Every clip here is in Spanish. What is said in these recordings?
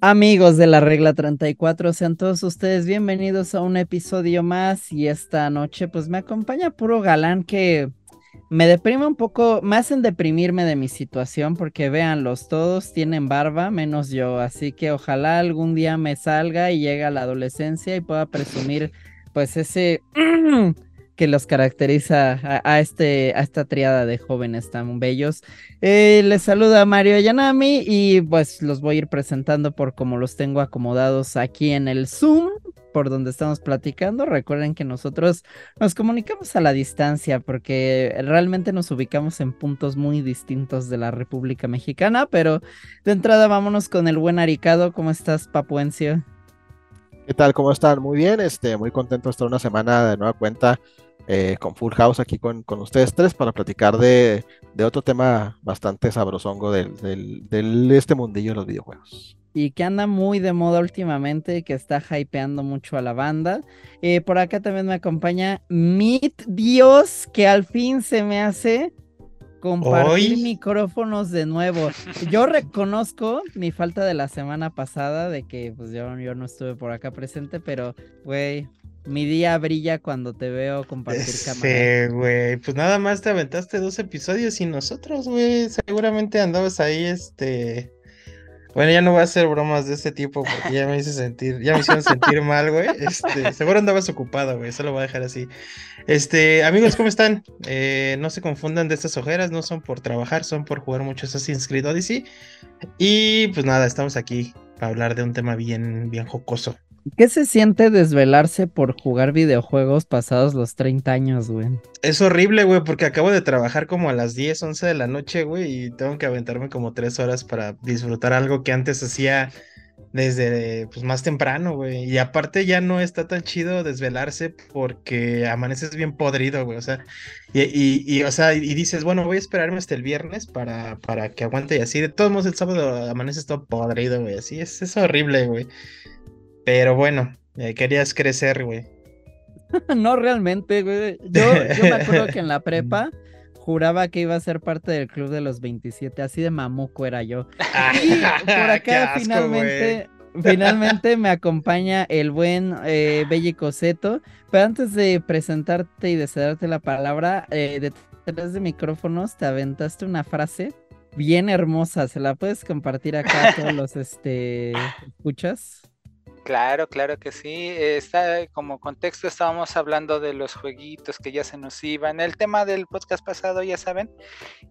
Amigos de la regla 34, sean todos ustedes bienvenidos a un episodio más y esta noche pues me acompaña puro galán que me deprime un poco, me hacen deprimirme de mi situación porque véanlos, todos tienen barba menos yo, así que ojalá algún día me salga y llegue a la adolescencia y pueda presumir pues ese que los caracteriza a, este, a esta triada de jóvenes tan bellos. Eh, les saluda Mario Yanami y pues los voy a ir presentando por como los tengo acomodados aquí en el Zoom, por donde estamos platicando. Recuerden que nosotros nos comunicamos a la distancia porque realmente nos ubicamos en puntos muy distintos de la República Mexicana, pero de entrada vámonos con el buen Aricado. ¿Cómo estás, Papuencio? ¿Qué tal? ¿Cómo están? Muy bien, este, muy contento de estar una semana de nueva cuenta eh, con Full House aquí con, con, ustedes tres para platicar de, de otro tema bastante sabrosongo del, del, este mundillo de los videojuegos. Y que anda muy de moda últimamente, que está hypeando mucho a la banda. Eh, por acá también me acompaña Meet Dios, que al fin se me hace compartir micrófonos de nuevo. Yo reconozco mi falta de la semana pasada, de que pues yo, yo no estuve por acá presente, pero güey, mi día brilla cuando te veo compartir cámara. Sí, güey. Pues nada más te aventaste dos episodios y nosotros, güey. Seguramente andabas ahí, este. Bueno, ya no voy a hacer bromas de ese tipo porque ya me hice sentir, ya me hicieron sentir mal, güey. Este, seguro andabas ocupado, güey. Eso lo voy a dejar así. Este, amigos, ¿cómo están? Eh, no se confundan de estas ojeras, no son por trabajar, son por jugar mucho Assassin's Creed Odyssey. Y pues nada, estamos aquí para hablar de un tema bien, bien jocoso. ¿Qué se siente desvelarse por jugar videojuegos pasados los 30 años, güey? Es horrible, güey, porque acabo de trabajar como a las 10, 11 de la noche, güey, y tengo que aventarme como 3 horas para disfrutar algo que antes hacía desde pues más temprano, güey. Y aparte ya no está tan chido desvelarse porque amaneces bien podrido, güey. O sea, y, y, o sea, y dices, bueno, voy a esperarme hasta el viernes para, para que aguante y así. De todos modos, el sábado amaneces todo podrido, güey. Así es, es horrible, güey. Pero bueno, eh, querías crecer, güey. no realmente, güey. Yo, yo me acuerdo que en la prepa juraba que iba a ser parte del club de los 27, así de mamuco era yo. Y por acá finalmente, finalmente me acompaña el buen eh, Bellico Seto. Pero antes de presentarte y de cederte la palabra, eh, detrás de micrófonos te aventaste una frase bien hermosa. ¿Se la puedes compartir acá a todos los este, escuchas? Claro, claro que sí. Está como contexto estábamos hablando de los jueguitos que ya se nos iban. El tema del podcast pasado, ya saben.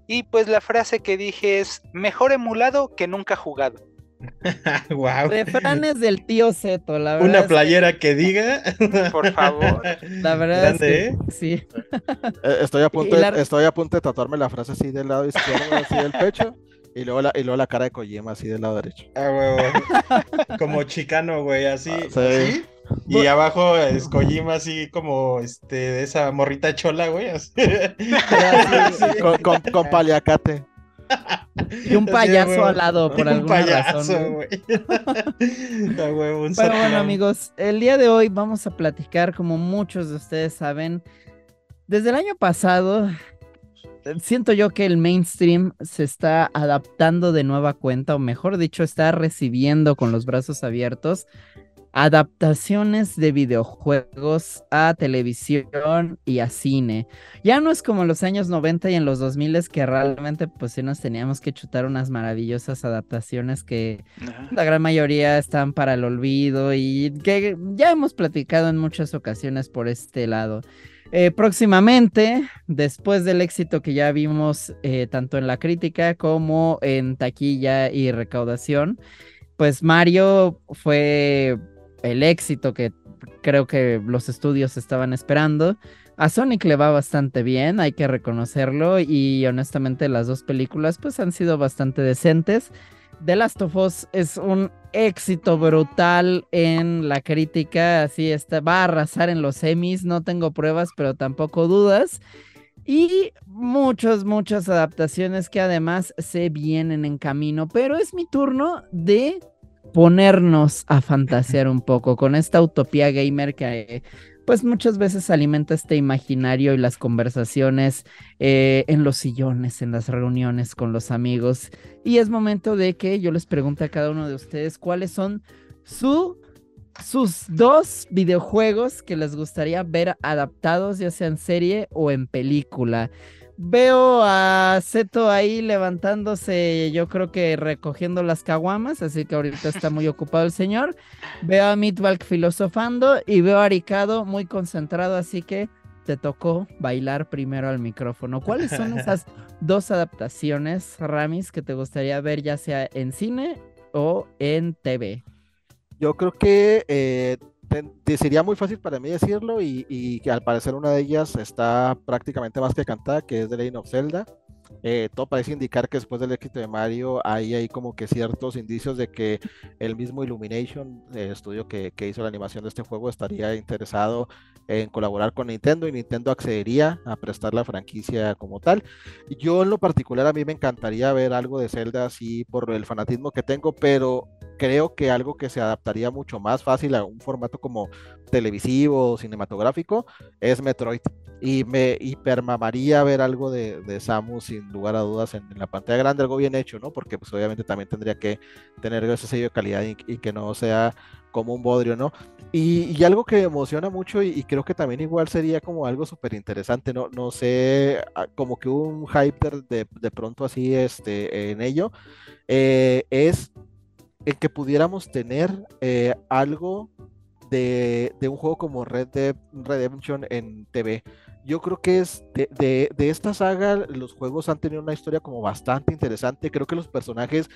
Y pues la frase que dije es mejor emulado que nunca jugado. wow. Refranes del tío Zeto, la verdad. Una playera que... diga. Por favor. La verdad es que, ¿eh? sí. Eh, estoy a punto, de, estoy a punto de tatuarme la frase así del lado izquierdo, así del pecho. Y luego, la, y luego la cara de Kojima así del lado derecho. Ah, güey, Como chicano, güey, así. Ah, y abajo es Kojima así como este de esa morrita chola, güey. Con, con, paliacate. Y un payaso al lado, por alguna payaso, razón. Güey. Pero bueno, amigos, el día de hoy vamos a platicar, como muchos de ustedes saben, desde el año pasado siento yo que el mainstream se está adaptando de nueva cuenta, o mejor dicho, está recibiendo con los brazos abiertos adaptaciones de videojuegos a televisión y a cine. Ya no es como en los años 90 y en los 2000 que realmente pues sí nos teníamos que chutar unas maravillosas adaptaciones que la gran mayoría están para el olvido y que ya hemos platicado en muchas ocasiones por este lado. Eh, próximamente, después del éxito que ya vimos eh, tanto en la crítica como en taquilla y recaudación, pues Mario fue el éxito que creo que los estudios estaban esperando. A Sonic le va bastante bien, hay que reconocerlo y honestamente las dos películas pues han sido bastante decentes. The Last of Us es un éxito brutal en la crítica, así está, va a arrasar en los semis, no tengo pruebas, pero tampoco dudas. Y muchas, muchas adaptaciones que además se vienen en camino, pero es mi turno de ponernos a fantasear un poco con esta utopía gamer que pues muchas veces alimenta este imaginario y las conversaciones eh, en los sillones, en las reuniones con los amigos. Y es momento de que yo les pregunte a cada uno de ustedes cuáles son su sus dos videojuegos que les gustaría ver adaptados, ya sea en serie o en película. Veo a Seto ahí levantándose, yo creo que recogiendo las caguamas, así que ahorita está muy ocupado el señor. Veo a Meatbalk filosofando y veo a Aricado muy concentrado, así que te tocó bailar primero al micrófono. ¿Cuáles son esas dos adaptaciones, Ramis, que te gustaría ver ya sea en cine o en TV? Yo creo que eh, sería muy fácil para mí decirlo y, que al parecer una de ellas está prácticamente más que cantada, que es The Legend of Zelda. Eh, todo parece indicar que después del éxito de Mario hay ahí como que ciertos indicios de que el mismo Illumination, el estudio que, que, hizo la animación de este juego, estaría interesado en colaborar con Nintendo y Nintendo accedería a prestar la franquicia como tal. Yo en lo particular a mí me encantaría ver algo de Zelda así por el fanatismo que tengo, pero creo que algo que se adaptaría mucho más fácil a un formato como televisivo o cinematográfico es Metroid. Y me hipermamaría ver algo de, de Samus sin lugar a dudas en, la pantalla grande, algo bien hecho, ¿no? Porque pues obviamente también tendría que tener ese sello de calidad y, que no sea como un bodrio, ¿no? Y, algo que emociona mucho y, creo que también igual sería como algo súper interesante, ¿no? No sé, ah, como que un hype de, de pronto así este, en ello, eh, es en que pudiéramos tener eh, algo de, de, un juego como Red Dead Redemption en TV yo creo que es de, de, esta saga, los juegos han tenido una historia como bastante interesante. Creo que los personajes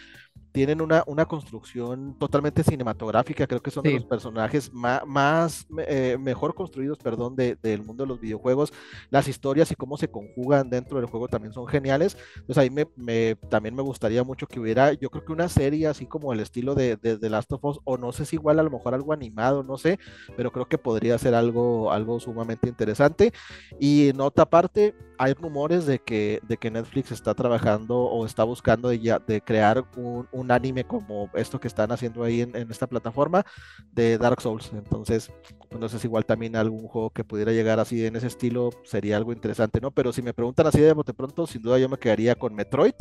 tienen una, una construcción totalmente cinematográfica. Creo que son de los personajes más, eh, mejor construidos, perdón, del mundo de los videojuegos. Las historias y cómo se conjugan dentro del juego también son geniales. Entonces ahí me, me, también me gustaría mucho que hubiera, yo creo que una serie así como el estilo de, de, de, Last of Us, o no sé si igual a lo mejor algo animado, no sé, pero creo que podría ser algo, algo sumamente interesante. Y en otra parte, hay rumores de que, de que Netflix está trabajando o está buscando de, ya, de crear un, un, anime como esto que están haciendo ahí en, en, esta plataforma de Dark Souls. Entonces, pues sé si igual también algún juego que pudiera llegar así en ese estilo sería algo interesante, ¿no? Pero si me preguntan así de bote pronto, sin duda yo me quedaría con Metroid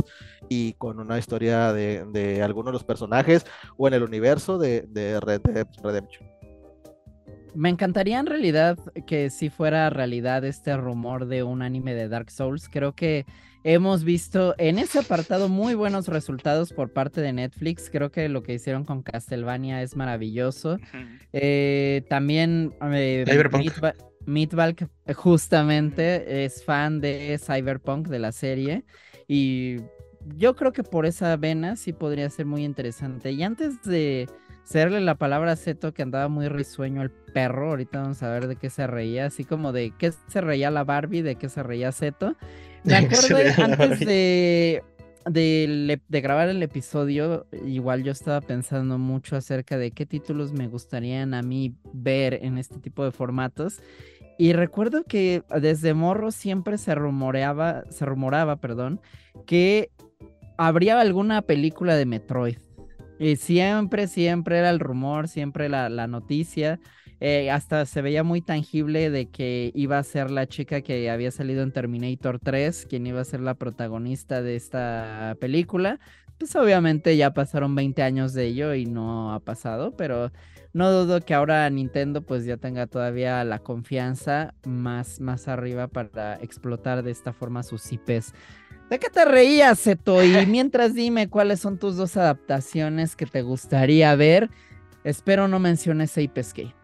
y con una historia de, de alguno de los personajes o en el universo de, de Red Dead Redemption. Me encantaría en realidad que si fuera realidad este rumor de un anime de Dark Souls. Creo que hemos visto en ese apartado muy buenos resultados por parte de Netflix. Creo que lo que hicieron con Castlevania es maravilloso. Eh, también eh, Meatball justamente es fan de Cyberpunk de la serie y yo creo que por esa vena sí podría ser muy interesante. Y antes de serle la palabra a Zeto que andaba muy risueño el perro. Ahorita vamos a ver de qué se reía, así como de qué se reía la Barbie, de qué se reía Zeto. Me acuerdo antes de, de, de, grabar el episodio, igual yo estaba pensando mucho acerca de qué títulos me gustarían a mí ver en este tipo de formatos. Y recuerdo que desde morro siempre se rumoreaba, se rumoraba, perdón, que habría alguna película de Metroid. Y siempre, siempre era el rumor, siempre la, noticia. Eh, hasta se veía muy tangible de que iba a ser la chica que había salido en Terminator 3, quien iba a ser la protagonista de esta película. Pues obviamente ya pasaron 20 años de ello y no ha pasado, pero no dudo que ahora Nintendo pues ya tenga todavía la confianza más, más arriba para explotar de esta forma sus IPs. ¿De qué te reías, Seto? Y mientras dime cuáles son tus dos adaptaciones que te gustaría ver. Espero no menciones Ape Escape.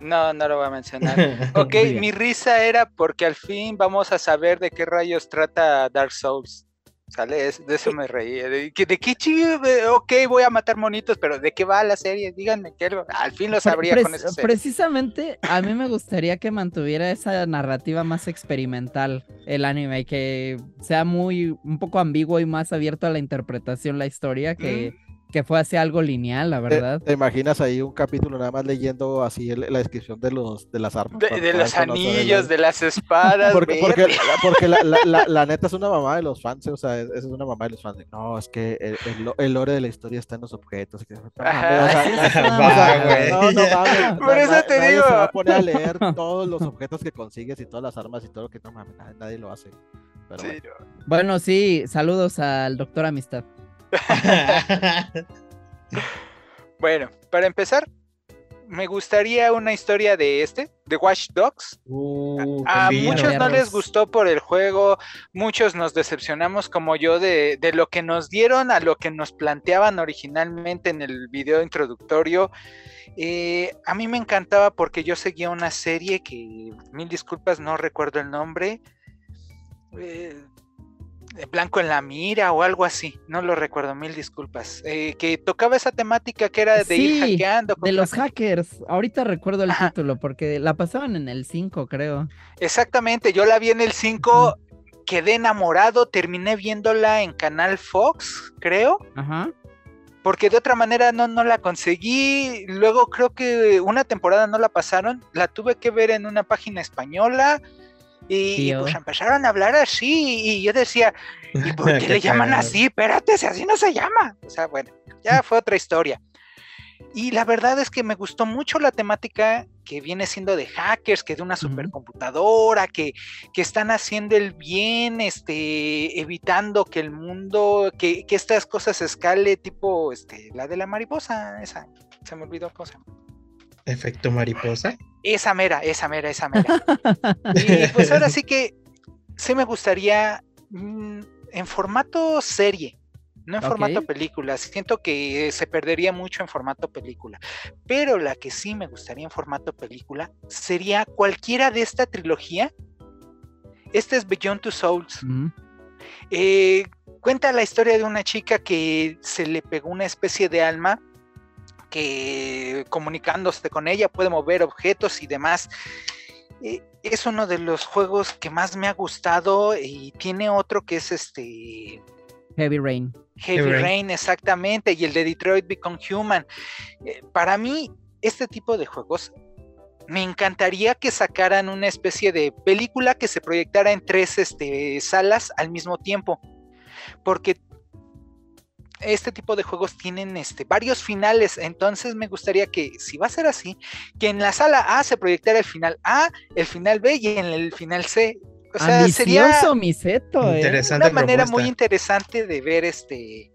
No, no lo voy a mencionar. Ok, mi risa era porque al fin vamos a saber de qué rayos trata Dark Souls. ¿Sale? de eso me reí. ¿De, qué chido? Ok, voy a matar monitos, pero ¿de qué va la serie? Díganme que al fin lo sabría con eso. Precisamente a mí me gustaría que mantuviera esa narrativa más experimental el anime, y que sea muy, un poco ambiguo y más abierto a la interpretación la historia, que... Mm. Que fue así algo lineal, la verdad. ¿Te, imaginas ahí un capítulo nada más leyendo así la descripción de los de las armas? De, los anillos, de las espadas. porque, porque, porque la, la, neta es una mamá de los fans, o sea, es, es una mamá de los fans. No, es que el, el, lore de la historia está en los objetos. no, no, Por eso te digo. Se va a poner a leer todos los objetos que consigues y todas las armas y todo lo que no mames, nadie, lo hace. bueno, sí, saludos al doctor Amistad. Bueno, para empezar, me gustaría una historia de este, de Watch Dogs. Uh, a, muchos no les gustó por el juego, muchos nos decepcionamos como yo de, lo que nos dieron a lo que nos planteaban originalmente en el video introductorio. Eh, a mí me encantaba porque yo seguía una serie que, mil disculpas, no recuerdo el nombre. Eh, Blanco en la mira o algo así, no lo recuerdo, mil disculpas, eh, que tocaba esa temática que era de ir hackeando. De los hackers, ahorita recuerdo el título porque la pasaban en el 5 creo. Exactamente, yo la vi en el 5, quedé enamorado, terminé viéndola en Canal Fox, creo. Ajá. Porque de otra manera no, no la conseguí. Luego creo que una temporada no la pasaron. La tuve que ver en una página española y, pues empezaron a hablar así y yo decía, ¿y por qué, le llaman así? Espérate, si así no se llama. O sea, bueno, ya fue otra historia. Y la verdad es que me gustó mucho la temática que viene siendo de hackers, que de una supercomputadora, que, que, están haciendo el bien, este, evitando que el mundo, que, que estas cosas escale, tipo este, la de la mariposa, esa, se me olvidó cómo se llama. Efecto mariposa. Esa mera, esa mera, esa mera. y pues ahora sí que sí me gustaría mm, en formato serie, no en formato película. Siento que se perdería mucho en formato película. Pero la que sí me gustaría en formato película sería cualquiera de esta trilogía. Este es Beyond Two Souls. Eh, cuenta la historia de una chica que se le pegó una especie de alma que comunicándose con ella puede mover objetos y demás. Eh, es uno de los juegos que más me ha gustado y tiene otro que es este Heavy Rain. Heavy, Rain. exactamente, y el de Detroit Become Human. Eh, para mí, este tipo de juegos me encantaría que sacaran una especie de película que se proyectara en tres este, salas al mismo tiempo. Porque este tipo de juegos tienen este, varios finales, entonces me gustaría que, si va a ser así, que en la sala A se proyectara el final A, el final B y en el final C. O sea, sería ¿eh? una manera muy interesante de ver este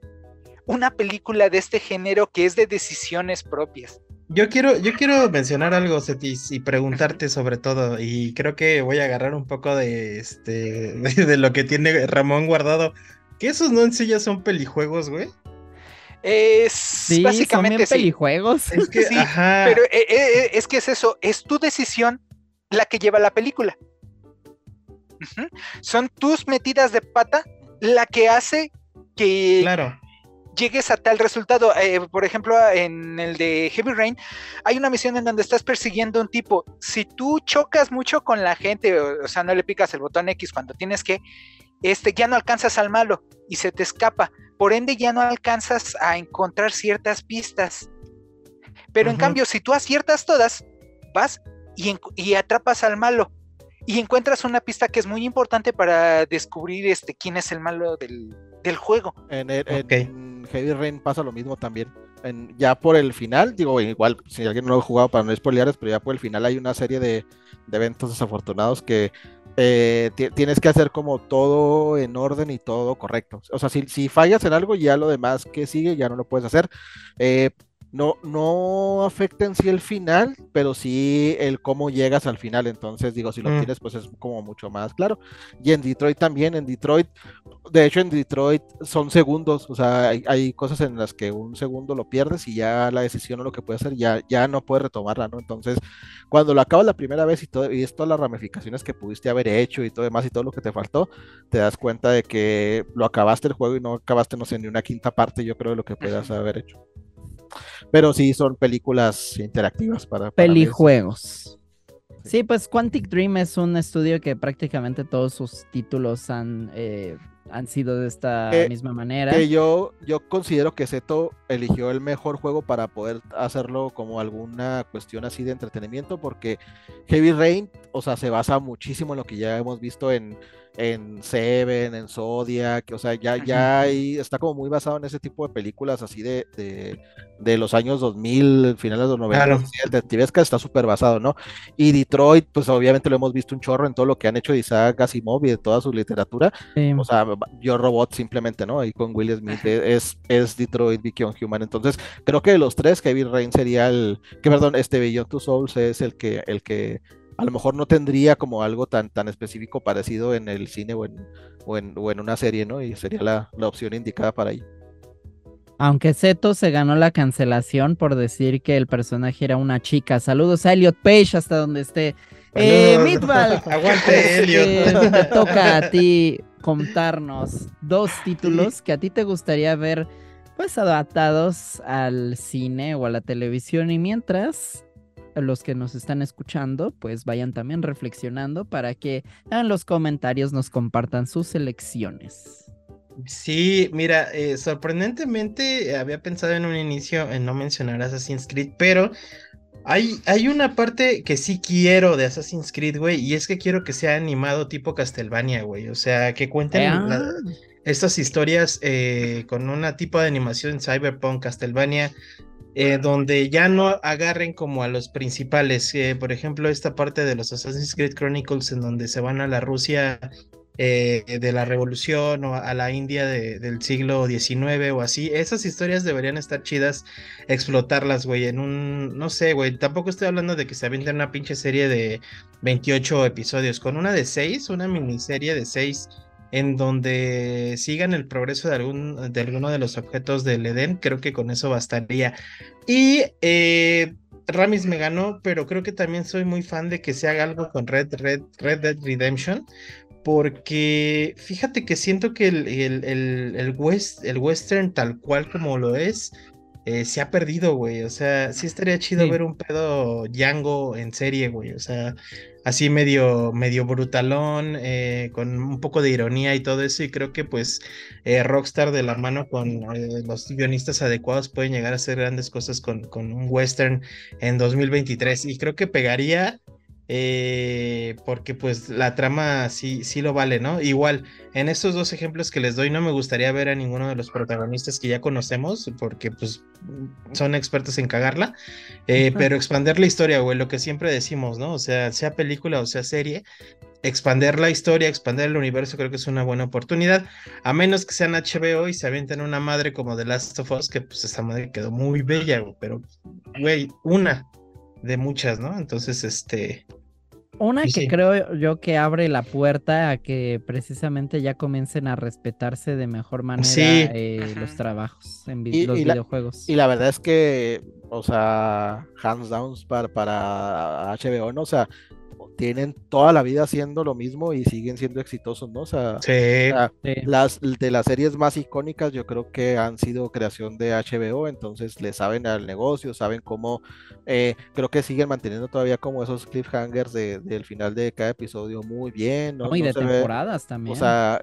una película de este género que es de decisiones propias. Yo quiero, yo quiero mencionar algo, Cetis, y preguntarte sobre todo, y creo que voy a agarrar un poco de este de lo que tiene Ramón guardado ¿Que esos no en sí ya son pelijuegos, güey? Es sí, básicamente son pelijuegos. Es que, sí, pero eh, eh, eh, es que es eso, es tu decisión la que lleva la película. Son tus metidas de pata la que hace que claro. llegues a tal resultado. por ejemplo, en el de Heavy Rain, hay una misión en donde estás persiguiendo a un tipo. Si tú chocas mucho con la gente, o sea, no le picas el botón X cuando tienes que, este, ya no alcanzas al malo y se te escapa. Por ende, ya no alcanzas a encontrar ciertas pistas. Pero en cambio, si tú aciertas todas, vas y, atrapas al malo y encuentras una pista que es muy importante para descubrir este, quién es el malo del, juego. En, Heavy Rain pasa lo mismo también. ya por el final, digo, igual, si alguien no lo ha jugado para no spoilear, pero ya por el final hay una serie de, de eventos desafortunados que eh, tienes que hacer como todo en orden y todo correcto. O sea, si, si, fallas en algo, ya lo demás que sigue ya no lo puedes hacer. Eh, no, no afecta en sí el final, pero sí el cómo llegas al final. Entonces, digo, si lo mm. tienes, pues es como mucho más claro. Y en Detroit también, en Detroit, de hecho, en Detroit son segundos. O sea, hay, cosas en las que un segundo lo pierdes y ya la decisión o lo que puedes hacer ya, ya no puedes retomarla, ¿no? Entonces, cuando lo acabas la primera vez y, todo, y es todas las ramificaciones que pudiste haber hecho y todo demás y todo lo que te faltó, te das cuenta de que lo acabaste el juego y no acabaste, no sé, ni una quinta parte, yo creo, de lo que puedas haber hecho. Pero sí son películas interactivas para... Pelijuegos. Sí, pues Quantic Dream es un estudio que prácticamente todos sus títulos han... Eh, han sido de esta misma manera. Que yo, yo considero que Seto eligió el mejor juego para poder hacerlo como alguna cuestión así de entretenimiento, porque Heavy Rain, o sea, se basa muchísimo en lo que ya hemos visto en en Seven, en Zodiac, o sea, ya, ya ahí está como muy basado en ese tipo de películas así de, de, los años 2000, finales de los 90, claro. detectivesca está súper basado, ¿no? Y Detroit, pues obviamente lo hemos visto un chorro en todo lo que han hecho de Isaac Asimov y de toda su literatura, o sea, Yo Robot simplemente, ¿no? Ahí con Will Smith es, es Detroit Beyond Human, entonces creo que de los tres, Kevin Rain sería el, que perdón, este Beyond Two Souls es el que, el que a lo mejor no tendría como algo tan, tan específico parecido en el cine o en, o en, una serie, ¿no? Y sería la, opción indicada para ahí. Aunque Seto se ganó la cancelación por decir que el personaje era una chica. Saludos a Elliot Page hasta donde esté. Eh, Aguante, Elliot. te toca a ti contarnos dos títulos que a ti te gustaría ver pues adaptados al cine o a la televisión y mientras los que nos están escuchando, pues vayan también reflexionando para que en los comentarios nos compartan sus elecciones. Sí, mira, eh, sorprendentemente había pensado en un inicio en no mencionar Assassin's Creed, pero hay, hay una parte que sí quiero de Assassin's Creed, güey, y es que quiero que sea animado tipo Castlevania, güey, o sea, que cuenten ah. estas historias eh, con una tipo de animación Cyberpunk, Castlevania, eh, donde ya no agarren como a los principales. Eh, por ejemplo, esta parte de los Assassin's Creed Chronicles en donde se van a la Rusia eh, de la revolución o a la India del siglo XIX o así. Esas historias deberían estar chidas, explotarlas, güey, en un, no sé, güey, tampoco estoy hablando de que se avienten una pinche serie de 28 episodios, con una de 6, una miniserie de 6 en donde sigan el progreso de, algún, de alguno de los objetos del Edén, creo que con eso bastaría. Y eh, Ramis me ganó, pero creo que también soy muy fan de que se haga algo con Red, Red, Red Dead Redemption, porque fíjate que siento que el, el, el, west, el western tal cual como lo es, eh, se ha perdido, güey. O sea, sí estaría chido ver un pedo Django en serie, güey. O sea, así medio, medio brutalón, eh, con un poco de ironía y todo eso. Y creo que pues eh, Rockstar de la mano con los guionistas adecuados pueden llegar a hacer grandes cosas con, con un western en 2023. Y creo que pegaría eh, porque pues la trama sí, sí lo vale, ¿no? Igual, en estos dos ejemplos que les doy, no me gustaría ver a ninguno de los protagonistas que ya conocemos, porque pues son expertos en cagarla, eh, pero expander la historia, güey, lo que siempre decimos, ¿no? O sea, sea película o sea serie, expander la historia, expander el universo, creo que es una buena oportunidad, a menos que sean HBO y se avienten una madre como The Last of Us, que pues esa madre quedó muy bella, pero, güey, una de muchas, ¿no? Entonces, este... Una que creo yo que abre la puerta a que precisamente ya comiencen a respetarse de mejor manera eh, los trabajos en los videojuegos. y la verdad es que, o sea, hands down para, para HBO, ¿no? O sea, tienen toda la vida haciendo lo mismo y siguen siendo exitosos, ¿no? O sea, las de las series más icónicas yo creo que han sido creación de HBO, entonces le saben al negocio, saben cómo, eh, creo que siguen manteniendo todavía como esos cliffhangers de, del final de cada episodio muy bien, ¿no? y de temporadas también. O sea,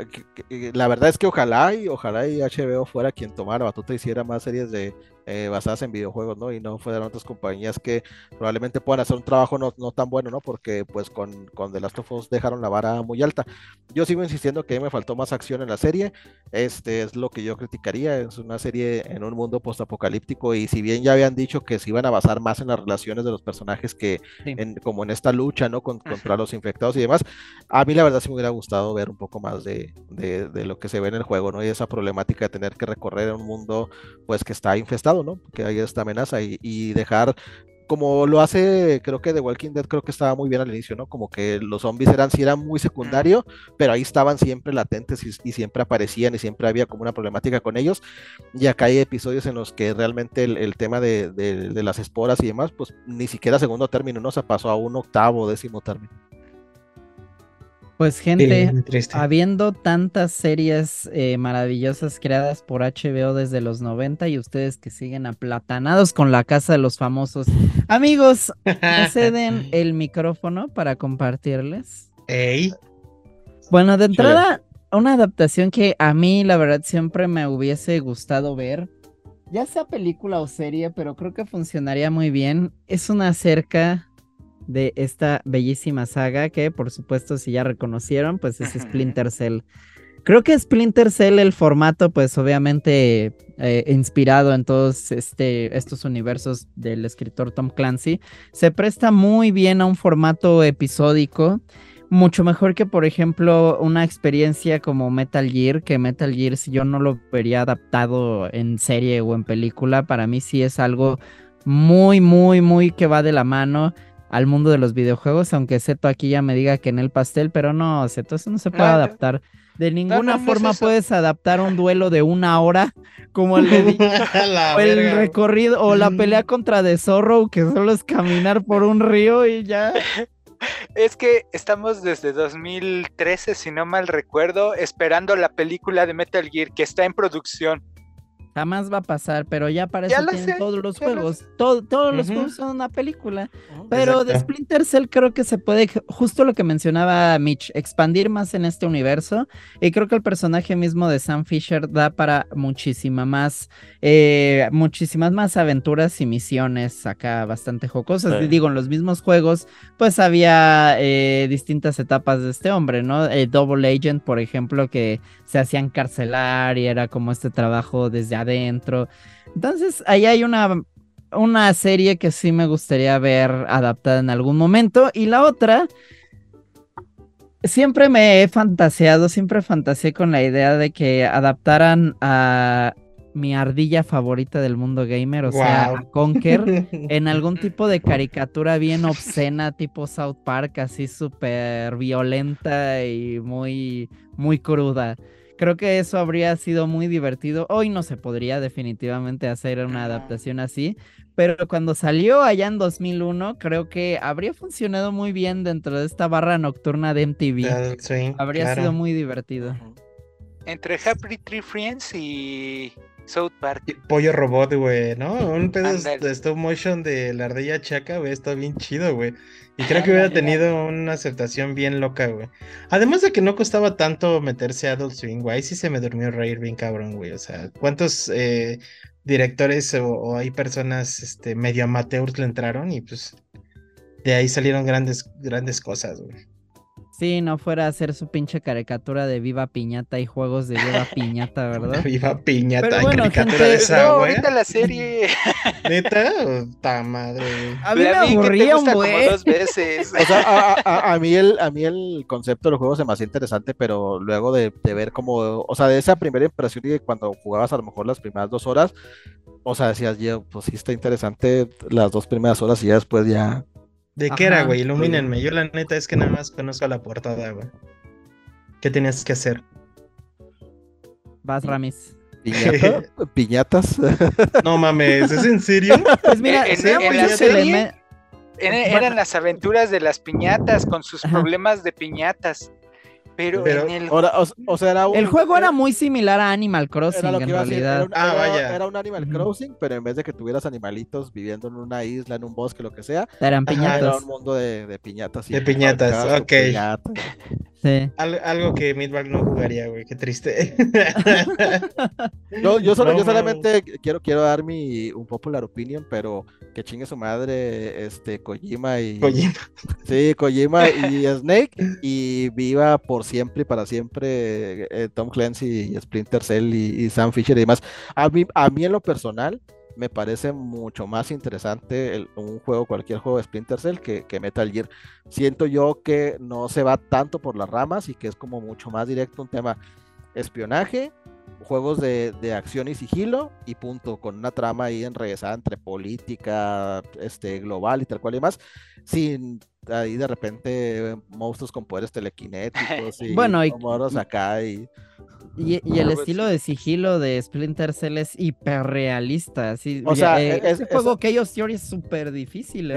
la verdad es que ojalá y ojalá y HBO fuera quien tomara batuta hiciera más series de eh, basadas en videojuegos, ¿no? Y no fueran otras compañías que probablemente puedan hacer un trabajo no, no tan bueno, ¿no? Porque pues con, con The Last of Us dejaron la vara muy alta. Yo sigo insistiendo que me faltó más acción en la serie. Este es lo que yo criticaría. Es una serie en un mundo postapocalíptico y si bien ya habían dicho que se iban a basar más en las relaciones de los personajes que en, como en esta lucha, ¿no? contra los infectados y demás, a mí la verdad sí me hubiera gustado ver un poco más de, de, de lo que se ve en el juego, ¿no? Y esa problemática de tener que recorrer un mundo pues que está infestado ¿no? Que hay esta amenaza y, dejar como lo hace, creo que The Walking Dead creo que estaba muy bien al inicio, ¿no? Como que los zombies eran, sí eran muy secundario, pero ahí estaban siempre latentes y, siempre aparecían y siempre había como una problemática con ellos. Y acá hay episodios en los que realmente el, tema de, las esporas y demás, pues ni siquiera segundo término, ¿no? Se pasó a un octavo, décimo término. Pues gente, habiendo tantas series eh, maravillosas creadas por HBO desde los 90 y ustedes que siguen aplatanados con la casa de los famosos, amigos, me ceden el micrófono para compartirles. Ey. Bueno, de entrada, una adaptación que a mí, la verdad, siempre me hubiese gustado ver, ya sea película o serie, pero creo que funcionaría muy bien, es una acerca de esta bellísima saga que, por supuesto, si ya reconocieron, pues es Splinter Cell. Creo que Splinter Cell, el formato, pues obviamente eh, inspirado en todos este, estos universos del escritor Tom Clancy, se presta muy bien a un formato episódico, mucho mejor que, por ejemplo, una experiencia como Metal Gear, que Metal Gear si yo no lo vería adaptado en serie o en película, para mí sí es algo muy, muy, muy que va de la mano al mundo de los videojuegos, aunque Seto aquí ya me diga que en el pastel, pero no, Seto, eso no se puede adaptar. De ninguna forma puedes adaptar un duelo de una hora como el, o el recorrido o la pelea contra The Zorro que solo es caminar por un río y ya. Es que estamos desde 2013, si no mal recuerdo, esperando la película de Metal Gear que está en producción. Jamás va a pasar, pero ya parece que todos los juegos. todos los juegos son una película. Oh, pero de Splinter Cell creo que se puede, justo lo que mencionaba Mitch, expandir más en este universo. Y creo que el personaje mismo de Sam Fisher da para muchísima más, eh, muchísimas más aventuras y misiones acá bastante jocosas. Digo, en los mismos juegos, pues había eh, distintas etapas de este hombre, ¿no? El Double Agent, por ejemplo, que se hacían carcelar y era como este trabajo desde adentro. Entonces, ahí hay una, una serie que sí me gustaría ver adaptada en algún momento. Y la otra, siempre me he fantaseado, siempre fantaseé con la idea de que adaptaran a mi ardilla favorita del mundo gamer, o sea, a Conker, en algún tipo de caricatura bien obscena, tipo South Park, así súper violenta y muy, muy cruda. Creo que eso habría sido muy divertido. Hoy no se podría definitivamente hacer una adaptación así, pero cuando salió allá en 2001, creo que habría funcionado muy bien dentro de esta barra nocturna de MTV. habría sido muy divertido. Entre Happy Tree Friends y South Park. Pollo robot, güey, ¿no? Un pedazo de stop motion de la ardilla chaca, güey, está bien chido, güey. Y creo que hubiera tenido una aceptación bien loca, güey. Además de que no costaba tanto meterse a Adult Swing, güey. sí se me durmió reír bien cabrón, güey. O sea, ¿cuántos eh, directores o, hay personas este, medio amateurs le entraron? Y pues de ahí salieron grandes, grandes cosas, güey. Sí, no fuera a hacer su pinche caricatura de Viva Piñata y juegos de Viva Piñata, ¿verdad? Viva Piñata, Pero bueno, caricatura de esa, no, ahorita la serie. ¿Neta? ¡Ta madre! A mí me aburría un güey. dos veces. O sea, a, mí el, a mí el concepto de los juegos se me hacía interesante, pero luego de, de ver como, o sea, de esa primera impresión y de cuando jugabas a lo mejor las primeras dos horas, o sea, decías, yo, pues sí está interesante las dos primeras horas y ya después ya ¿De qué era, güey? Ilumínenme. Yo la neta es que nada más conozco la portada, güey. ¿Qué tenías que hacer? Vas, Ramis. ¿Piñatas? no mames, ¿es en serio? Pues mira, en, la serie eran las aventuras de las piñatas con sus problemas de piñatas. Pero, en el... o, sea, era el juego era muy similar a Animal Crossing en realidad. Era un, ah, vaya. Era un Animal Crossing, pero en vez de que tuvieras animalitos viviendo en una isla, en un bosque, lo que sea, eran piñatas. era un mundo de, piñatas. de piñatas, ok. algo que Midbag no jugaría, güey, qué triste. yo, yo, solo, yo solamente quiero, quiero dar mi un popular opinion, pero que chingue su madre, este, Kojima y. Kojima. Sí, Kojima y Snake, y viva por siempre y para siempre eh, Tom Clancy y Splinter Cell y, Sam Fisher y demás. A mí, a mí en lo personal me parece mucho más interesante un juego, cualquier juego de Splinter Cell que, Metal Gear. Siento yo que no se va tanto por las ramas y que es como mucho más directo un tema espionaje, juegos de, acción y sigilo y punto, con una trama ahí enrevesada entre política, este, global y tal cual y más, sin ahí de repente monstruos con poderes telequinéticos y bueno, y, acá y y, el estilo de sigilo de Splinter Cell es hiperrealista. Así, o sea, eh, es, juego que ellos es súper difícil.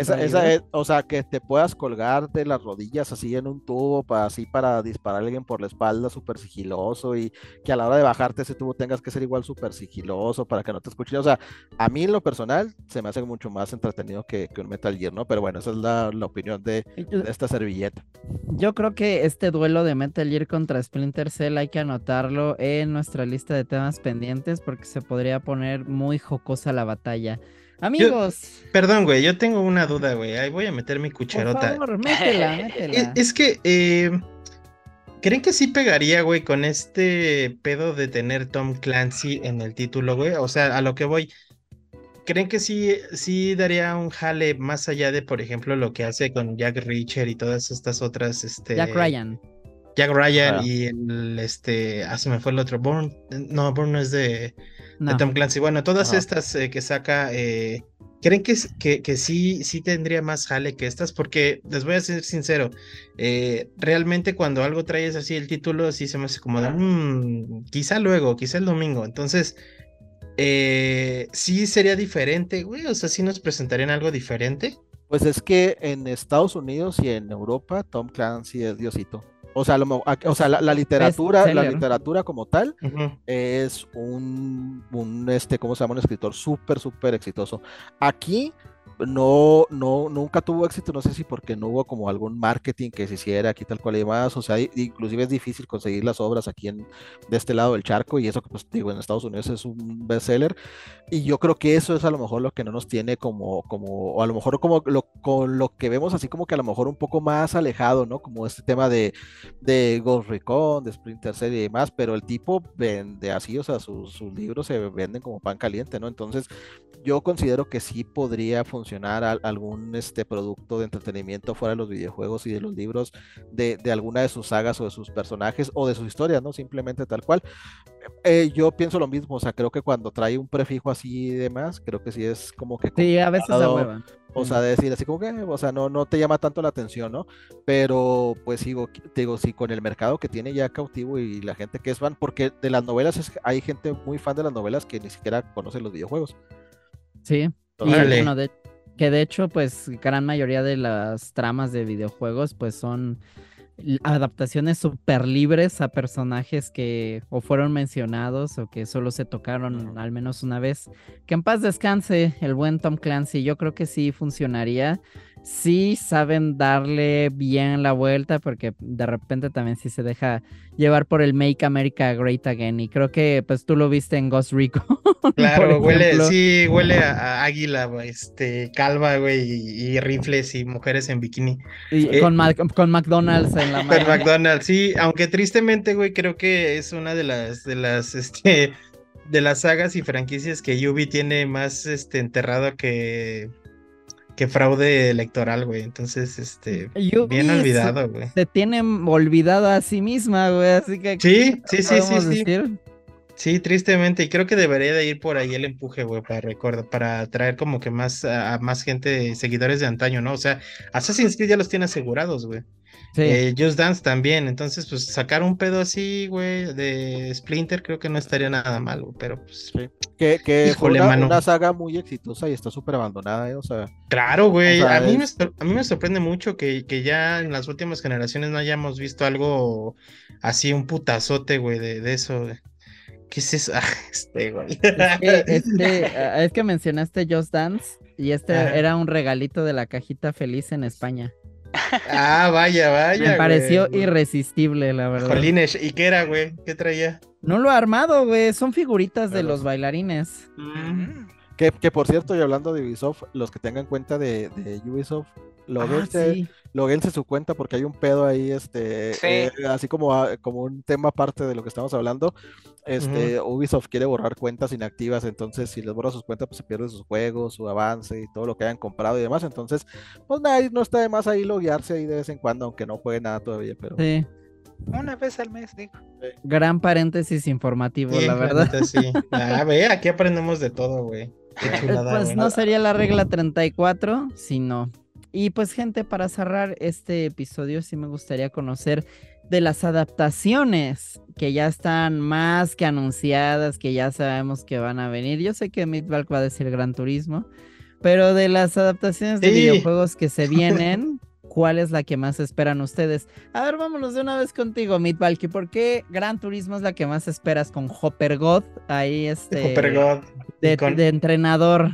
o sea, que te puedas colgar de las rodillas así en un tubo para así para disparar a alguien por la espalda súper sigiloso y que a la hora de bajarte ese tubo tengas que ser igual súper sigiloso para que no te escuchen. O sea, a mí en lo personal se me hace mucho más entretenido que, un Metal Gear, ¿no? Pero bueno, esa es la, opinión de, de, esta servilleta. Yo creo que este duelo de Metal Gear contra Splinter Cell hay que anotarlo en nuestra lista de temas pendientes porque se podría poner muy jocosa la batalla. Amigos. perdón, güey, yo tengo una duda, güey. Ahí voy a meter mi cucharota. Por favor, métela, métela. Es, que, eh, ¿creen que sí pegaría, güey, con este pedo de tener Tom Clancy en el título, güey? O sea, a lo que voy. ¿Creen que sí, sí daría un jale más allá de, por ejemplo, lo que hace con Jack Reacher y todas estas otras, este... Jack Ryan. Jack Ryan y el, este, ah, se me fue el otro, Born, no, Born no es de, Tom Clancy. Bueno, todas estas eh, que saca, eh, ¿creen que, que, que, sí, sí tendría más jale que estas? Porque les voy a ser sincero, eh, realmente cuando algo traes así el título, sí se me hace como de, mmm, quizá luego, quizá el domingo. Entonces, sí sería diferente, güey, o sea, sí nos presentarían algo diferente. Pues es que en Estados Unidos y en Europa, Tom Clancy es Diosito. O sea, o sea la, literatura, la literatura como tal es un, un, este, ¿cómo se llama? Un escritor súper, súper exitoso. Aquí no, no, nunca tuvo éxito, no sé si porque no hubo como algún marketing que se hiciera aquí tal cual y más, o sea, inclusive es difícil conseguir las obras aquí en, de este lado del charco y eso que pues digo, en Estados Unidos es un bestseller y yo creo que eso es a lo mejor lo que no nos tiene como, como, o a lo mejor como lo, con lo que vemos así como que a lo mejor un poco más alejado, ¿no? Como este tema de, de Ghost Recon, de Splinter Cell y demás, pero el tipo vende así, o sea, sus, sus libros se venden como pan caliente, ¿no? Entonces, yo considero que sí podría funcionar funcionar algún este, producto de entretenimiento fuera de los videojuegos y de los libros de, de, alguna de sus sagas o de sus personajes o de sus historias, ¿no? Simplemente tal cual. Eh, yo pienso lo mismo, o sea, creo que cuando trae un prefijo así y demás, creo que sí es como que... Sí, a veces se muevan. O sea, decir así como que, o sea, no, no te llama tanto la atención, ¿no? Pero pues sigo, te digo, sí, con el mercado que tiene ya cautivo y la gente que es fan, porque de las novelas es, hay gente muy fan de las novelas que ni siquiera conoce los videojuegos. Sí. Y, bueno, de, que de hecho, pues gran mayoría de las tramas de videojuegos, pues son adaptaciones súper libres a personajes que o fueron mencionados o que solo se tocaron al menos una vez. Que en paz descanse el buen Tom Clancy. Yo creo que sí funcionaría sí saben darle bien la vuelta porque de repente también sí se deja llevar por el Make America Great Again y creo que pues tú lo viste en Ghost Rico. Claro, huele, sí, huele a, águila, este, calva, güey, y, rifles y mujeres en bikini. Y eh, con, con McDonald's en la mano. Con McDonald's, sí, aunque tristemente, güey, creo que es una de las, de las, este, de las sagas y franquicias que Yubi tiene más, este, enterrado que que fraude electoral, güey. Entonces, este, bien olvidado, güey. Se tiene olvidado a sí misma, güey, así que... Sí, sí, sí, sí, sí. Sí, tristemente, y creo que debería de ir por ahí el empuje, güey, para recuerdo, para traer como que más a, más gente, seguidores de antaño, ¿no? O sea, Assassin's Creed ya los tiene asegurados, güey. Sí. Eh, Just Dance también, entonces, pues sacar un pedo así, güey, de Splinter creo que no estaría nada mal, güey, pero pues... Sí. Que, que fue una, saga muy exitosa y está súper abandonada, ¿eh? o sea... Claro, güey, a, mí me, a mí me sorprende mucho que, que, ya en las últimas generaciones no hayamos visto algo así, un putazote, güey, de, de eso, güey. ¿Qué es eso? Ah, este, güey. Este, ah, es que, mencionaste Just Dance y este era un regalito de la cajita feliz en España. Ah, vaya, vaya. Me pareció irresistible, la verdad. Jolines, ¿y qué era, güey? ¿Qué traía? No lo ha armado, güey. Son figuritas de los bailarines. Mm. Que, que, por cierto, y hablando de Ubisoft, los que tengan cuenta de, de Ubisoft, lo ah, sí loguense su cuenta porque hay un pedo ahí, este, eh, así como, como un tema aparte de lo que estamos hablando. Este, Ubisoft quiere borrar cuentas inactivas, entonces si les borra sus cuentas, pues se pierden sus juegos, su avance y todo lo que hayan comprado y demás. Entonces, pues nada, no está de más ahí loguearse ahí de vez en cuando, aunque no juegue nada todavía, pero. Sí. Una vez al mes, digo. Gran paréntesis informativo, la verdad. Sí. Ah, ve, aquí aprendemos de todo, güey. pues no sería la regla 34, sino y pues gente, para cerrar este episodio sí me gustaría conocer de las adaptaciones que ya están más que anunciadas, que ya sabemos que van a venir. Yo sé que Midvalk va a decir Gran Turismo, pero de las adaptaciones de videojuegos que se vienen, ¿cuál es la que más esperan ustedes? A ver, vámonos de una vez contigo, Midvalky. ¿Por qué Gran Turismo es la que más esperas con Hopper God? Ahí este... Hopper God. de entrenador.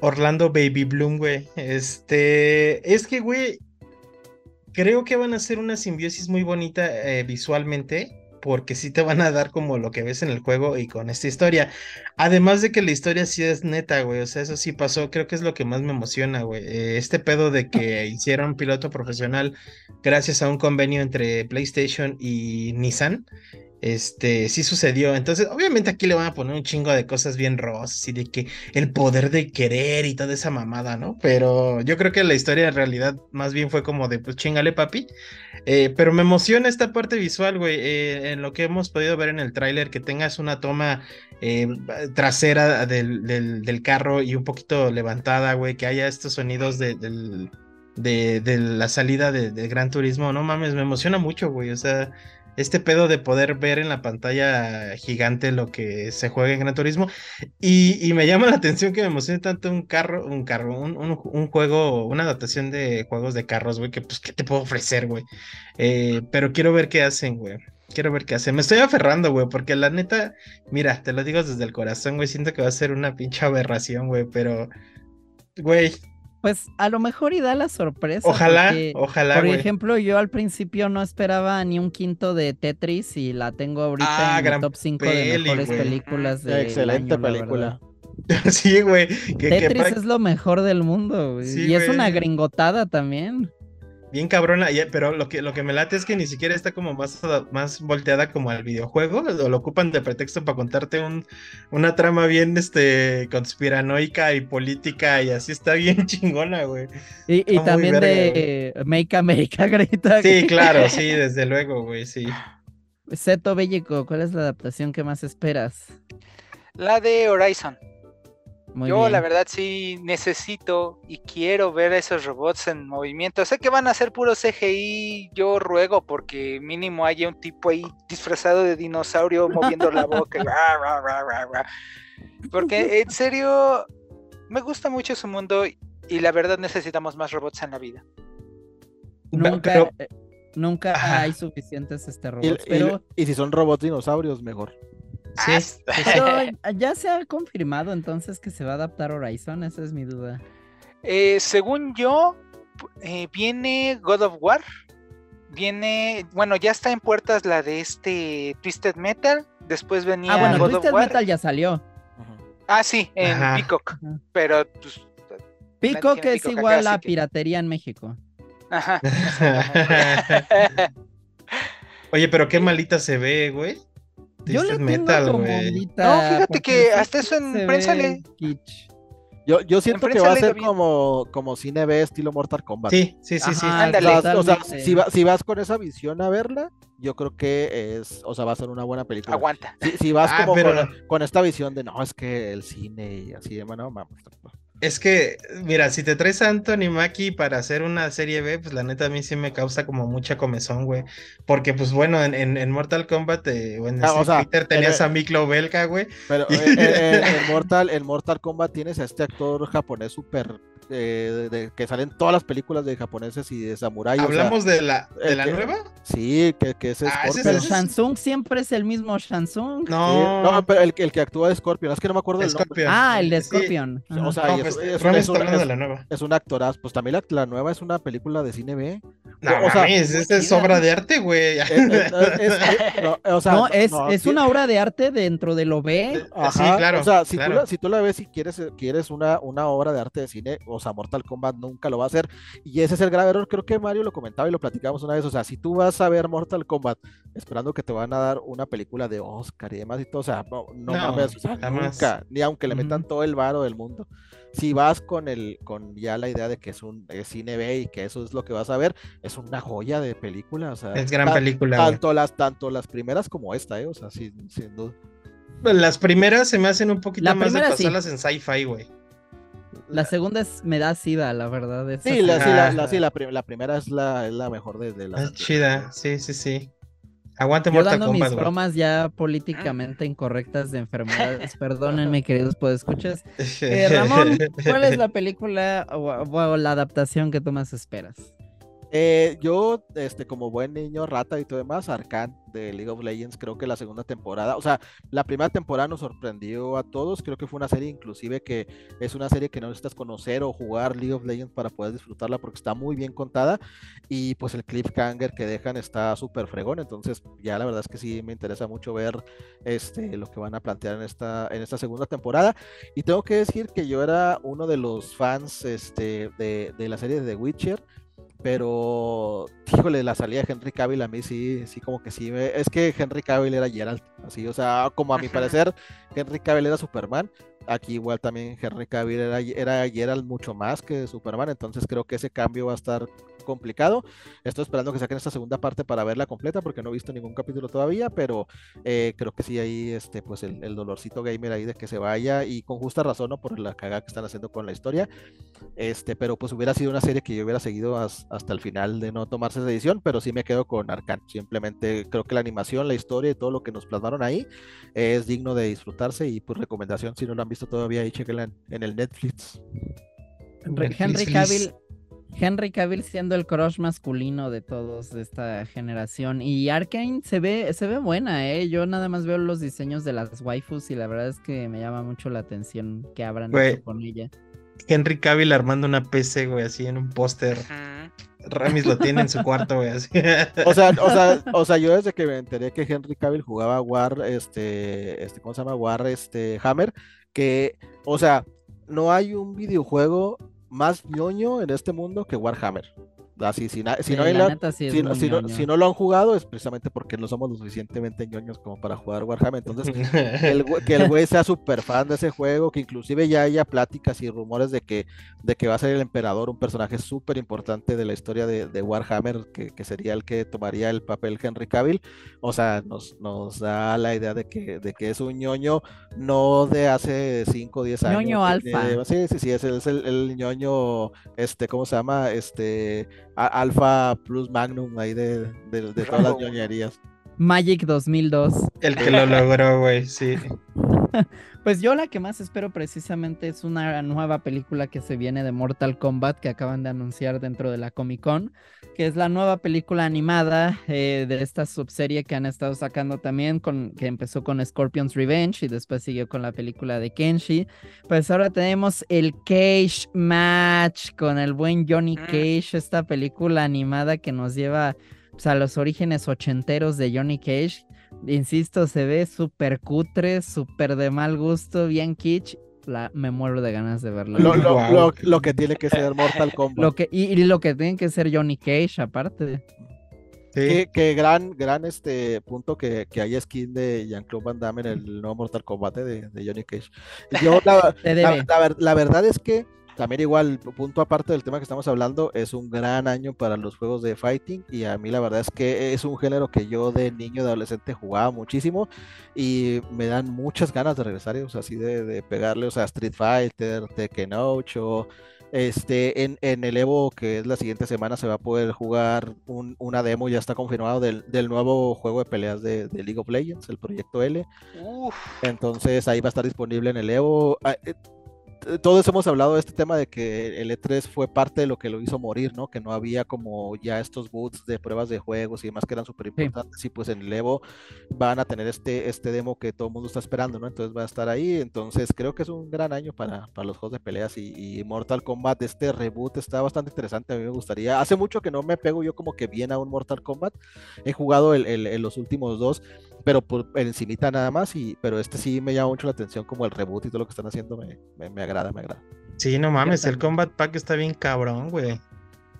Orlando Baby Bloom, güey. Este, es que, güey, creo que van a ser una simbiosis muy bonita eh, visualmente porque sí te van a dar como lo que ves en el juego y con esta historia. Además de que la historia sí es neta, güey. O sea, eso sí pasó. Creo que es lo que más me emociona, güey. Eh, este pedo de que hicieron piloto profesional gracias a un convenio entre PlayStation y Nissan este, sí sucedió. Entonces, obviamente aquí le van a poner un chingo de cosas bien rosas y de que el poder de querer y toda esa mamada, ¿no? Pero yo creo que la historia en realidad más bien fue como de, pues chingale, papi. Eh, pero me emociona esta parte visual, güey, eh, en lo que hemos podido ver en el tráiler, que tengas una toma eh, trasera del, del, carro y un poquito levantada, güey, que haya estos sonidos de, de, de la salida de, Gran Turismo, no mames, me emociona mucho, güey, o sea este pedo de poder ver en la pantalla gigante lo que se juega en Gran Turismo. Y, me llama la atención que me emocione tanto un carro, un carro, un, juego, una adaptación de juegos de carros, güey, que pues, ¿qué te puedo ofrecer, güey? Eh, pero quiero ver qué hacen, güey. Quiero ver qué hacen. Me estoy aferrando, güey, porque la neta, mira, te lo digo desde el corazón, güey, siento que va a ser una pinche aberración, güey, pero, güey, pues a lo mejor y da la sorpresa. Ojalá, ojalá. Por ejemplo, yo al principio no esperaba ni un quinto de Tetris y la tengo ahorita ah, en el top 5 de mejores películas de. Excelente película. sí, güey. Tetris es lo mejor del mundo, y es una gringotada también bien cabrona, pero lo que, lo que me late es que ni siquiera está como más, más volteada como al videojuego, o lo ocupan de pretexto para contarte un, una trama bien este, conspiranoica y política y así está bien chingona, güey. Y, también de Make America Greta. Sí, claro, sí, desde luego, güey, sí. Seto Bellico, ¿cuál es la adaptación que más esperas? La de Horizon. Yo la verdad sí necesito y quiero ver a esos robots en movimiento. Sé que van a ser puro CGI, yo ruego porque mínimo haya un tipo ahí disfrazado de dinosaurio moviendo la boca. porque en serio me gusta mucho su mundo y la verdad necesitamos más robots en la vida. Nunca, eh, nunca hay suficientes este robots. pero... y si son robots dinosaurios, mejor. Sí. ya se ha confirmado entonces que se va a adaptar Horizon, esa es mi duda. Eh, según yo, eh, viene God of War. Viene, bueno, ya está en puertas la de este Twisted Metal. Después venía ah, bueno, Twisted Metal ya salió. Ah, sí, en Peacock. Pero pues, Peacock es igual a piratería en México. Ajá. Oye, pero qué malita se ve, güey. Yo le metal, güey. No, fíjate que hasta eso en prensa le. Yo, yo siento que va a ser como, como cine B estilo Mortal Kombat. Sí, sí, sí, sí. o sea, si, si, vas con esa visión a verla, yo creo que es, o sea, va a ser una buena película. Aguanta. Si, vas ah, como con, esta visión de no, es que el cine y así, bueno, vamos. Es que, mira, si te traes a Anthony Mackie para hacer una serie B, pues la neta a mí sí me causa como mucha comezón, güey. Porque, pues bueno, en, en, Mortal Kombat eh, o en ah, tenías a Miklo Belka, güey. Pero eh, eh, en, Mortal, en Mortal Kombat tienes a este actor japonés súper de, que salen todas las películas de japoneses y de samurai. ¿Hablamos de la, de la nueva? Sí, que, que es ah, Pero Shansung siempre es el mismo Shansung. No, no pero el, el, que actúa de Scorpion, es que no me acuerdo del nombre. Ah, el de Scorpion. O sea, es, es, de la nueva. es un actoraz, pues también la, la, nueva es una película de cine B. No, o sea, es obra de arte, güey. o sea, no, es, es una obra de arte dentro de lo B. sí, claro. O sea, si, Tú la, si tú la ves y quieres, quieres una, una obra de arte de cine, o sea, Mortal Kombat nunca lo va a hacer. Y ese es el grave error. Creo que Mario lo comentaba y lo platicamos una vez. O sea, si tú vas a ver Mortal Kombat esperando que te van a dar una película de Oscar y demás y todo, o sea, no, no, mames, nunca, ni aunque le metan todo el varo del mundo. Si vas con el, con ya la idea de que es un cine B y que eso es lo que vas a ver, es una joya de película. O sea, es gran película. Tanto las, tanto las primeras como esta, ¿eh? o sea, sin, sin duda. Las primeras se me hacen un poquito más de pasarlas en sci-fi, güey. La segunda es me da sida, la verdad. Sí, la, sí, la, sí, la, primera es la, es la mejor de, las. Es chida, sí, sí, sí. Aguante Yo dando mis bromas ya políticamente incorrectas de enfermedades. Perdónenme, queridos podescuchas. Eh, Ramón, ¿cuál es la película o, la adaptación que tú más esperas? Eh, yo, este, como buen niño rata y todo demás, Arcan de League of Legends, creo que la segunda temporada, o sea, la primera temporada nos sorprendió a todos, creo que fue una serie inclusive que es una serie que no necesitas conocer o jugar League of Legends para poder disfrutarla porque está muy bien contada y pues el cliffhanger que dejan está súper fregón, entonces ya la verdad es que sí me interesa mucho ver este, lo que van a plantear en esta, en esta segunda temporada. Y tengo que decir que yo era uno de los fans este, de, de la serie de The Witcher, pero, híjole, la salida de Henry Cavill a mí sí, sí, como que sí. es que Henry Cavill era Geralt, así, o sea, como a mi parecer, Henry Cavill era Superman. Aquí igual también Henry Cavill era, era Geralt mucho más que Superman, entonces creo que ese cambio va a estar complicado. Estoy esperando que saquen esta segunda parte para verla completa porque no he visto ningún capítulo todavía, pero eh, creo que sí hay este, pues el, dolorcito gamer ahí de que se vaya y con justa razón, ¿no? Por la cagada que están haciendo con la historia. Este, pero pues hubiera sido una serie que yo hubiera seguido hasta el final de no tomarse esa edición, pero sí me quedo con Arcan. Simplemente creo que la animación, la historia y todo lo que nos plasmaron ahí es digno de disfrutarse y pues recomendación, si no lo han visto todavía, ahí chequenla en, el Netflix. Henry Cavill Henry Cavill siendo el crush masculino de todos de esta generación. Y Arkane se ve, se ve buena, ¿eh? Yo nada más veo los diseños de las waifus y la verdad es que me llama mucho la atención que abran con ella. Henry Cavill armando una PC, güey, así en un póster. Ramis lo tiene en su cuarto, güey, así. O sea, o sea, o sea, yo desde que me enteré que Henry Cavill jugaba War, este, este, ¿cómo se llama? War, este, Hammer, que, o sea, no hay un videojuego más ñoño en este mundo que Warhammer. Así, si, no si, no, lo han jugado es precisamente porque no somos lo suficientemente ñoños como para jugar Warhammer. Entonces, que el güey sea súper fan de ese juego, que inclusive ya haya pláticas y rumores de que, de que va a ser el emperador, un personaje súper importante de la historia de, Warhammer, que, sería el que tomaría el papel Henry Cavill. O sea, nos, nos da la idea de que, de que es un ñoño no de hace 5 o 10 años. ñoño alfa. sí, sí, sí, es, el, el, el ñoño, este, ¿cómo se llama? Este Alpha Plus Magnum ahí de, todas las ñoñerías. Magic 2002. El que lo logró, güey, sí. pues yo la que más espero precisamente es una nueva película que se viene de Mortal Kombat que acaban de anunciar dentro de la Comic Con, que es la nueva película animada eh, de esta subserie que han estado sacando también, con, que empezó con Scorpion's Revenge y después siguió con la película de Kenshi. Pues ahora tenemos el Cage Match con el buen Johnny mm. Cage, esta película animada que nos lleva pues, a los orígenes ochenteros de Johnny Cage. Insisto, se ve súper cutre, súper de mal gusto, bien kitsch. La, me muero de ganas de verlo. Lo, que tiene que ser Mortal Kombat. Lo que, y, lo que tiene que ser Johnny Cage, aparte. Sí. Que, gran, gran este punto que, que hay skin de Jean-Claude Van Damme en el nuevo Mortal Kombat de, de Johnny Cage. Yo, la verdad es que también igual, punto aparte del tema que estamos hablando, es un gran año para los juegos de fighting y a mí la verdad es que es un género que yo de niño, de adolescente jugaba muchísimo y me dan muchas ganas de regresar, o sea, así de, pegarle, o sea, Street Fighter, Tekken 8, este, en, en, el Evo, que es la siguiente semana, se va a poder jugar una demo, ya está confirmado, del, nuevo juego de peleas de, League of Legends, el proyecto L. Entonces ahí va a estar disponible en el Evo. Todos hemos hablado de este tema de que el E3 fue parte de lo que lo hizo morir, ¿no? Que no había como ya estos boots de pruebas de juegos y demás que eran súper importantes. Y pues en el Evo van a tener este, este demo que todo el mundo está esperando, ¿no? Entonces va a estar ahí. Entonces creo que es un gran año para, para los juegos de peleas y, Mortal Kombat. Este reboot está bastante interesante. A mí me gustaría. Hace mucho que no me pego yo como que bien a un Mortal Kombat. He jugado el, el, los últimos dos, pero por encimita nada más. Y, pero este sí me llama mucho la atención como el reboot y todo lo que están haciendo me, me, me agrada me agrada. Sí, no mames, el Combat Pack está bien cabrón, güey.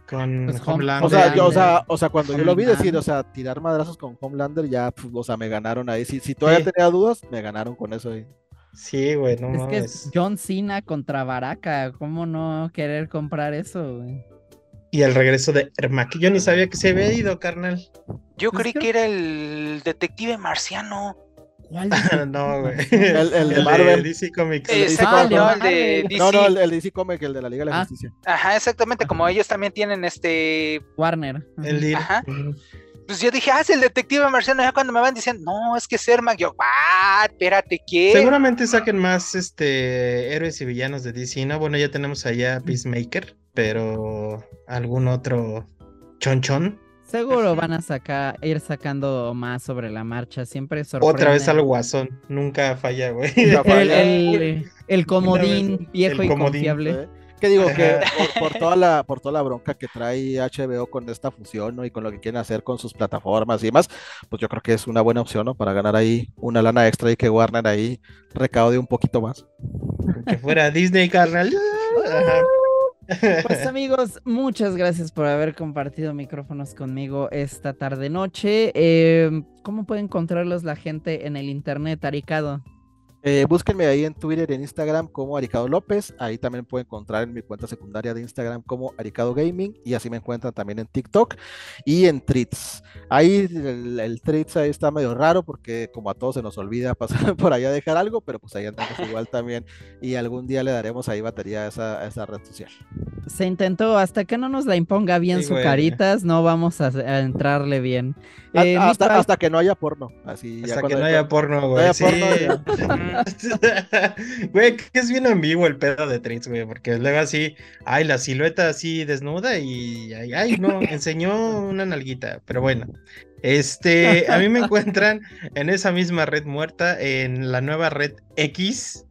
Con pues Homelander. O sea, yo, o, sea, o sea, cuando yo lo vi decir, o sea, tirar madrazos con Homelander, ya, pues, o sea, me ganaron ahí. Si, si todavía tenía dudas, me ganaron con eso ahí. Sí, güey, no es que es John Cena contra Baraka, ¿cómo no querer comprar eso, güey? Y el regreso de Ermac, yo ni sabía que se había ido, carnal. Yo creí que era el detective marciano. ¿Cuál? no, güey. El, el, de Marvel. DC Comics. Exacto, no, el de DC. No, no, el, DC Comics, el de la Liga de la ah. Justicia. Ajá, exactamente, como ellos también tienen este... Warner. El Ajá. Pues yo dije, ah, es el detective marciano. Ya cuando me van diciendo, no, es que es Ermac, yo, ah, espérate, ¿qué? Seguramente saquen más este héroes y villanos de DC, ¿no? Bueno, ya tenemos allá Peacemaker, pero algún otro chonchón. Seguro van a sacar, ir sacando más sobre la marcha, siempre sorprende. Otra vez al guasón, nunca falla, güey. El, comodín viejo y confiable. Que digo que por, toda la, por toda la bronca que trae HBO con esta fusión ¿no? y con lo que quieren hacer con sus plataformas y demás, pues yo creo que es una buena opción ¿no? para ganar ahí una lana extra y que Warner ahí recaude un poquito más. Que fuera Disney, carnal. Pues amigos, muchas gracias por haber compartido micrófonos conmigo esta tarde noche. Eh, ¿Cómo puede encontrarlos la gente en el internet, Aricado? Eh, búsquenme ahí en Twitter y en Instagram como Aricado López. Ahí también pueden encontrar en mi cuenta secundaria de Instagram como Aricado Gaming. Y así me encuentran también en TikTok y en Treats. Ahí el, el Treats ahí está medio raro porque como a todos se nos olvida pasar por allá a dejar algo, pero pues ahí andamos igual también. Y algún día le daremos ahí batería a esa, esa red social. Se intentó, hasta que no nos la imponga bien su caritas, no vamos a, entrarle bien. Eh, hasta, hasta, que no haya porno. Así, hasta que no haya porno, güey. sí. güey, que es bien ambiguo el pedo de Tritz, güey, porque luego así, ay, la silueta así desnuda y ay, ay, no, enseñó una nalguita, pero bueno. Este, a mí me encuentran en esa misma red muerta, en la nueva red X.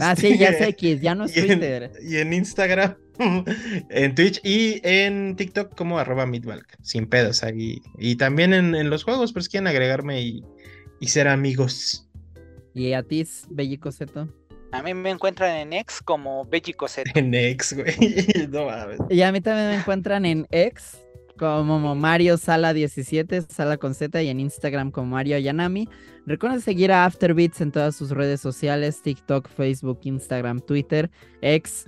ah, sí, ya es X, ya no es Twitter. y en Instagram, en Twitch y en TikTok como arroba midvalk, sin pedos ahí. Y también en, los juegos, pues quieren agregarme y, y ser amigos. ¿Y a ti, Bellicoseto? A mí me encuentran en X como Bellicoseto. En X, güey. No Y a mí también me encuentran en X como Mario Sala 17, Sala con Z, y en Instagram como Mario Yanami. Recuerden seguir a Afterbeats en todas sus redes sociales: TikTok, Facebook, Instagram, Twitter, X.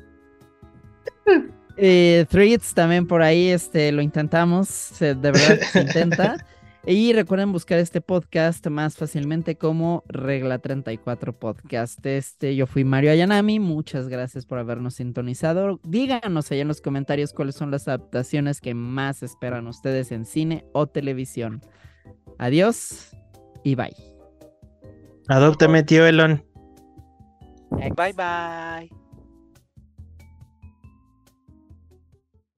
Eh, Threads también por ahí, este, lo intentamos, de verdad se intenta. Y recuerden buscar este podcast más fácilmente como Regla 34 Podcast. Este, yo fui Mario Ayanami. Muchas gracias por habernos sintonizado. Díganos allá en los comentarios cuáles son las adaptaciones que más esperan ustedes en cine o televisión. Adiós y bye. Adóptame, tío Elon. Bye bye.